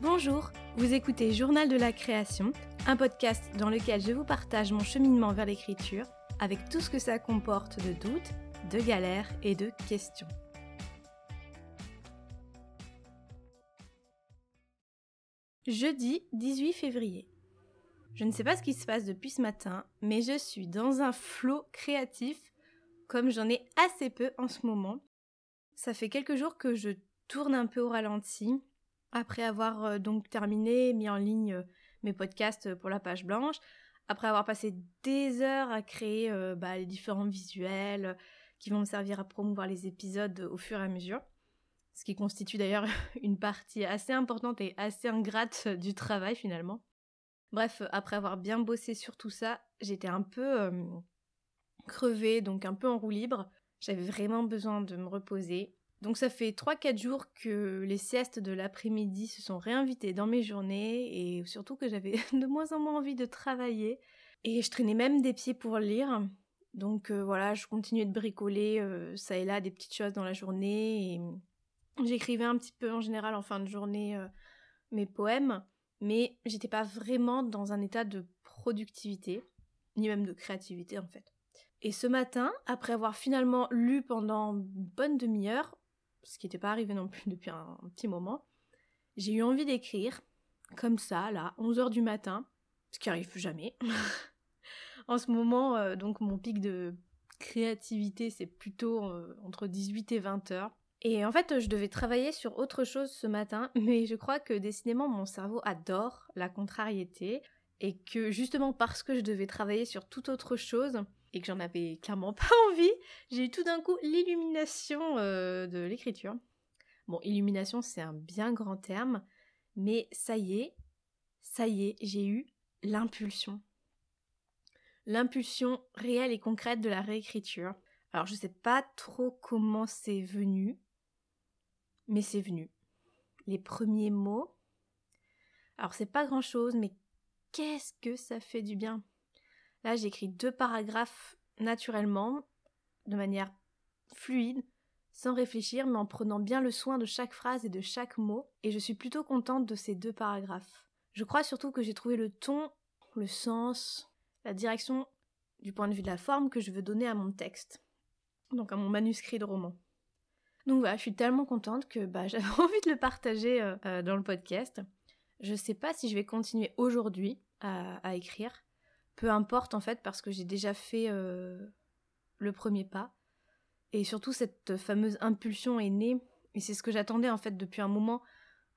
Bonjour, vous écoutez Journal de la création, un podcast dans lequel je vous partage mon cheminement vers l'écriture avec tout ce que ça comporte de doutes, de galères et de questions. Jeudi 18 février. Je ne sais pas ce qui se passe depuis ce matin, mais je suis dans un flot créatif comme j'en ai assez peu en ce moment. Ça fait quelques jours que je tourne un peu au ralenti, après avoir euh, donc terminé, mis en ligne euh, mes podcasts pour la page blanche, après avoir passé des heures à créer euh, bah, les différents visuels qui vont me servir à promouvoir les épisodes au fur et à mesure, ce qui constitue d'ailleurs une partie assez importante et assez ingrate du travail finalement. Bref, après avoir bien bossé sur tout ça, j'étais un peu crevée, donc un peu en roue libre. J'avais vraiment besoin de me reposer. Donc ça fait 3-4 jours que les siestes de l'après-midi se sont réinvitées dans mes journées et surtout que j'avais de moins en moins envie de travailler. Et je traînais même des pieds pour lire. Donc euh, voilà, je continuais de bricoler euh, ça et là des petites choses dans la journée et j'écrivais un petit peu en général en fin de journée euh, mes poèmes, mais j'étais pas vraiment dans un état de productivité, ni même de créativité en fait. Et ce matin, après avoir finalement lu pendant une bonne demi-heure, ce qui n'était pas arrivé non plus depuis un, petit moment, j'ai eu envie d'écrire, comme ça, là, 11h du matin, ce qui arrive jamais. en ce moment, euh, donc mon pic de créativité, c'est plutôt euh, entre 18 et 20 h Et en fait, je devais travailler sur autre chose ce matin, mais je crois que décidément mon cerveau adore la contrariété et que justement parce que je devais travailler sur toute autre chose, et que j'en avais clairement pas envie, j'ai eu tout d'un coup l'illumination euh, de l'écriture. Bon, illumination, c'est un bien grand terme, mais ça y est, ça y est, j'ai eu l'impulsion. L'impulsion réelle et concrète de la réécriture. Alors, je sais pas trop comment c'est venu, mais c'est venu. Les premiers mots. Alors, c'est pas grand chose, mais qu'est-ce que ça fait du bien! Là, j'écris deux paragraphes naturellement, de manière fluide, sans réfléchir, mais en prenant bien le soin de chaque phrase et de chaque mot, et je suis plutôt contente de ces deux paragraphes. Je crois surtout que j'ai trouvé le ton, le sens, la direction du point de vue de la forme que je veux donner à mon texte, donc à mon manuscrit de roman. Donc voilà, je suis tellement contente que bah, j'avais envie de le partager euh, euh, dans le podcast. Je sais pas si je vais continuer aujourd'hui à écrire, peu importe en fait parce que j'ai déjà fait euh, le premier pas. Et surtout cette fameuse impulsion est née et c'est ce que j'attendais en fait depuis un moment,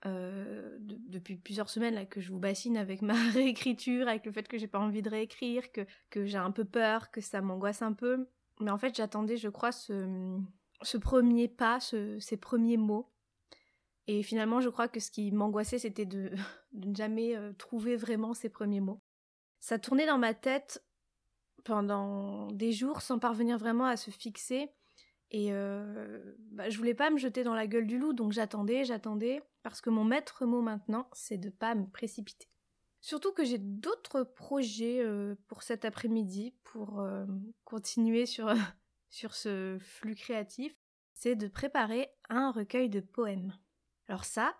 depuis plusieurs semaines là que je vous bassine avec ma réécriture, avec le fait que j'ai pas envie de réécrire, que, que j'ai un peu peur, que ça m'angoisse un peu. Mais en fait j'attendais je crois ce, ce premier pas, ces premiers mots. Et finalement je crois que ce qui m'angoissait c'était de, de ne jamais euh, trouver vraiment ces premiers mots. Ça tournait dans ma tête pendant des jours sans parvenir vraiment à se fixer. Et euh, bah, je voulais pas me jeter dans la gueule du loup, donc j'attendais, j'attendais, parce que mon maître mot maintenant, c'est de pas me précipiter. Surtout que j'ai d'autres projets euh, pour cet après-midi, pour euh, continuer sur, sur ce flux créatif, c'est de préparer un recueil de poèmes. Alors ça,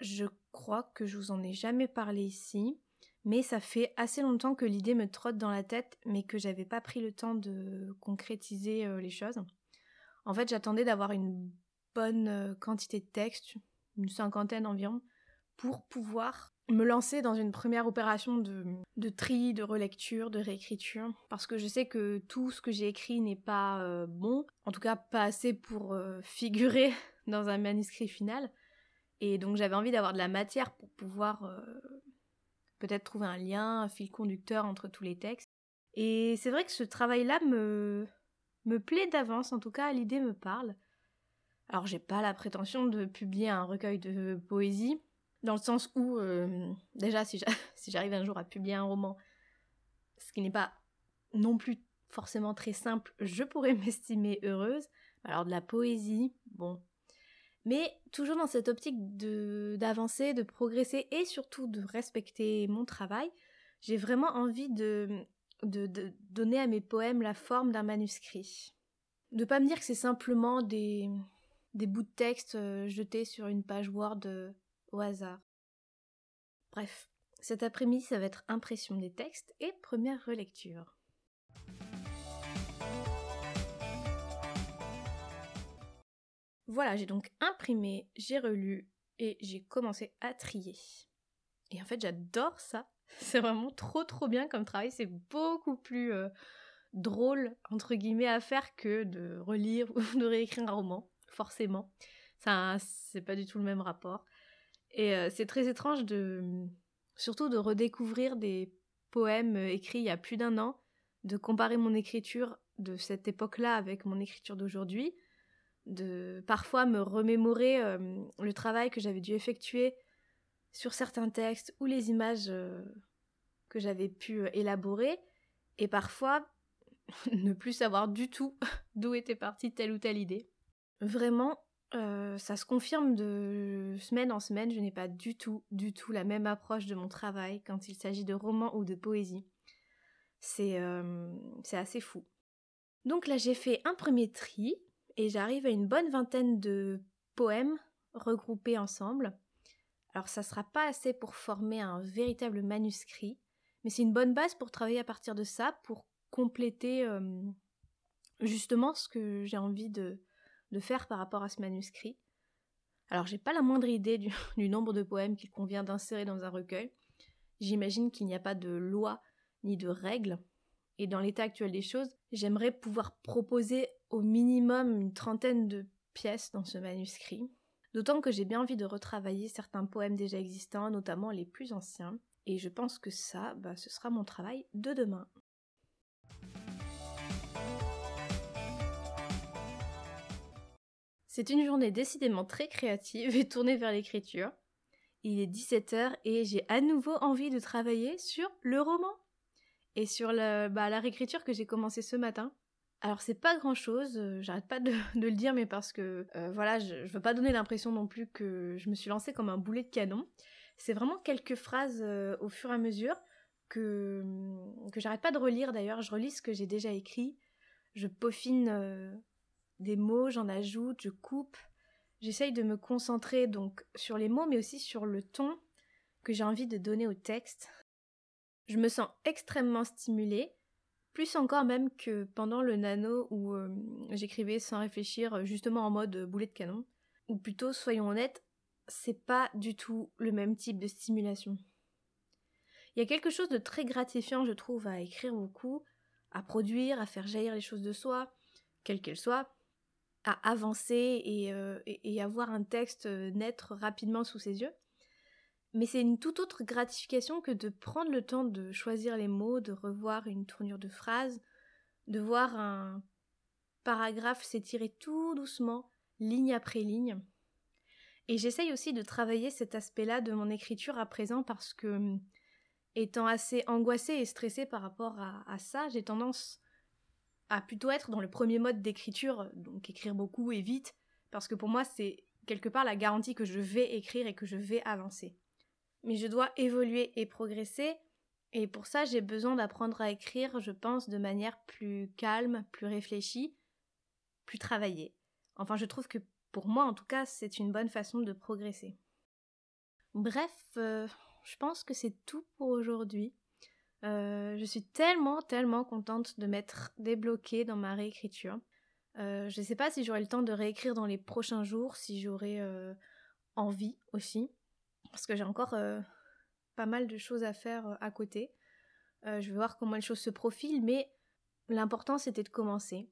je crois que je vous en ai jamais parlé ici mais ça fait assez longtemps que l'idée me trotte dans la tête, mais que j'avais pas pris le temps de concrétiser euh, les choses. En fait, j'attendais d'avoir une bonne euh, quantité de texte, une cinquantaine environ, pour pouvoir me lancer dans une première opération de, tri, de relecture, de réécriture, parce que je sais que tout ce que j'ai écrit n'est pas euh, bon, en tout cas pas assez pour figurer dans un manuscrit final, et donc j'avais envie d'avoir de la matière pour pouvoir peut-être trouver un lien, un fil conducteur entre tous les textes. Et c'est vrai que ce travail-là me, me plaît d'avance, en tout cas l'idée me parle. Alors j'ai pas la prétention de publier un recueil de poésie, dans le sens où, euh, déjà si j'arrive un jour à publier un roman, ce qui n'est pas non plus forcément très simple, je pourrais m'estimer heureuse. Alors de la poésie, bon, mais toujours dans cette optique d'avancer, de, progresser et surtout de respecter mon travail, j'ai vraiment envie de de, donner à mes poèmes la forme d'un manuscrit. De pas me dire que c'est simplement des, des bouts de texte euh, jetés sur une page Word euh, hasard. Bref, cet après-midi, ça va être impression des textes et première relecture. Voilà, j'ai donc imprimé, j'ai relu et j'ai commencé à trier. Et en fait, j'adore ça. C'est vraiment trop trop bien comme travail. C'est beaucoup plus euh, drôle, entre guillemets, à faire que de relire ou de réécrire un roman, forcément. Ça, c'est pas du tout le même rapport. Et euh, c'est très étrange de. Surtout de redécouvrir des poèmes euh, écrits il y a plus d'un an, de comparer mon écriture de cette époque-là avec mon écriture d'aujourd'hui, de parfois me remémorer le travail que j'avais dû effectuer sur certains textes ou les images que j'avais pu élaborer et parfois ne plus savoir du tout d'où était partie telle ou telle idée. Vraiment, ça se confirme de semaine en semaine, je n'ai pas du tout, du tout la même approche de mon travail quand il s'agit de romans ou de poésie. C'est assez fou. Donc là, j'ai fait un premier tri et j'arrive à une bonne vingtaine de poèmes regroupés ensemble. Alors ça sera pas assez pour former un véritable manuscrit, mais c'est une bonne base pour travailler à partir de ça, pour compléter euh, justement ce que j'ai envie de, faire par rapport à ce manuscrit. Alors j'ai pas la moindre idée du, nombre de poèmes qu'il convient d'insérer dans un recueil. J'imagine qu'il n'y a pas de loi ni de règles. Et dans l'état actuel des choses, j'aimerais pouvoir proposer au minimum une trentaine de pièces dans ce manuscrit. D'autant que j'ai bien envie de retravailler certains poèmes déjà existants, notamment les plus anciens. Et je pense que ça, bah, ce sera mon travail de demain. C'est une journée décidément très créative et tournée vers l'écriture. Il est 17h et j'ai à nouveau envie de travailler sur le roman et sur la, bah, la réécriture que j'ai commencé ce matin. Alors c'est pas grand chose, euh, j'arrête pas de, le dire, mais parce que euh, voilà, je, veux pas donner l'impression non plus que je me suis lancée comme un boulet de canon. C'est vraiment quelques phrases euh, au fur et à mesure que, que j'arrête pas de relire d'ailleurs. Je relis ce que j'ai déjà écrit, je peaufine des mots, j'en ajoute, je coupe. J'essaye de me concentrer donc sur les mots, mais aussi sur le ton que j'ai envie de donner au texte. Je me sens extrêmement stimulée plus encore même que pendant le nano où euh, j'écrivais sans réfléchir, justement en mode boulet de canon. Ou plutôt, soyons honnêtes, c'est pas du tout le même type de stimulation. Il y a quelque chose de très gratifiant, je trouve, à écrire beaucoup, à produire, à faire jaillir les choses de soi, quelles qu'elles soient, à avancer et, et, avoir un texte naître rapidement sous ses yeux. Mais c'est une toute autre gratification que de prendre le temps de choisir les mots, de revoir une tournure de phrase, de voir un paragraphe s'étirer tout doucement, ligne après ligne. Et j'essaye aussi de travailler cet aspect-là de mon écriture à présent parce que, étant assez angoissée et stressée par rapport à, à ça, j'ai tendance à plutôt être dans le premier mode d'écriture, donc écrire beaucoup et vite, parce que pour moi c'est quelque part la garantie que je vais écrire et que je vais avancer mais je dois évoluer et progresser. Et pour ça, j'ai besoin d'apprendre à écrire, je pense, de manière plus calme, plus réfléchie, plus travaillée. Enfin, je trouve que pour moi, en tout cas, c'est une bonne façon de progresser. Bref, euh, je pense que c'est tout pour aujourd'hui. Euh, je suis tellement, tellement contente de m'être débloquée dans ma réécriture. Euh, je ne sais pas si j'aurai le temps de réécrire dans les prochains jours, si j'aurai envie aussi parce que j'ai encore euh, pas mal de choses à faire euh, à côté. Euh, je vais voir comment les choses se profilent, mais l'important c'était de commencer.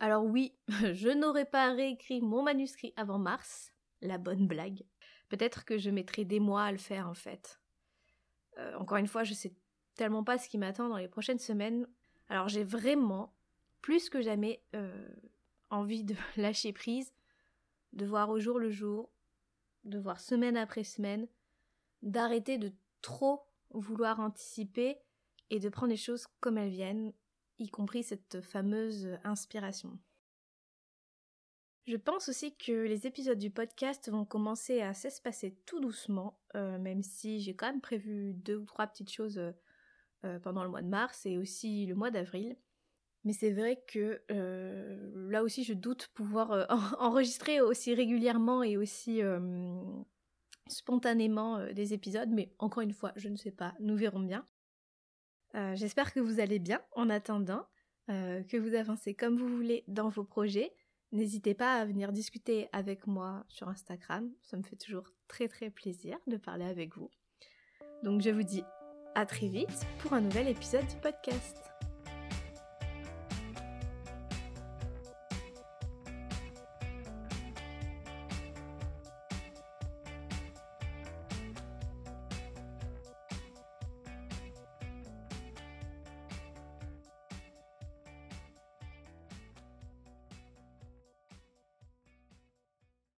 Alors oui, je n'aurais pas réécrit mon manuscrit avant mars, la bonne blague. Peut-être que je mettrai des mois à le faire en fait. encore une fois, je sais tellement pas ce qui m'attend dans les prochaines semaines. Alors j'ai vraiment, plus que jamais, envie de lâcher prise, de voir au jour le jour, de voir semaine après semaine, d'arrêter de trop vouloir anticiper et de prendre les choses comme elles viennent, y compris cette fameuse inspiration. Je pense aussi que les épisodes du podcast vont commencer à s'espacer tout doucement, euh, même si j'ai quand même prévu deux ou trois petites choses euh, pendant le mois de mars et aussi le mois d'avril. Mais c'est vrai que là aussi, je doute pouvoir enregistrer aussi régulièrement et aussi spontanément des épisodes. Mais encore une fois, je ne sais pas, nous verrons bien. J'espère que vous allez bien en attendant, que vous avancez comme vous voulez dans vos projets. N'hésitez pas à venir discuter avec moi sur Instagram, ça me fait toujours très très plaisir de parler avec vous. Donc je vous dis à très vite pour un nouvel épisode du podcast.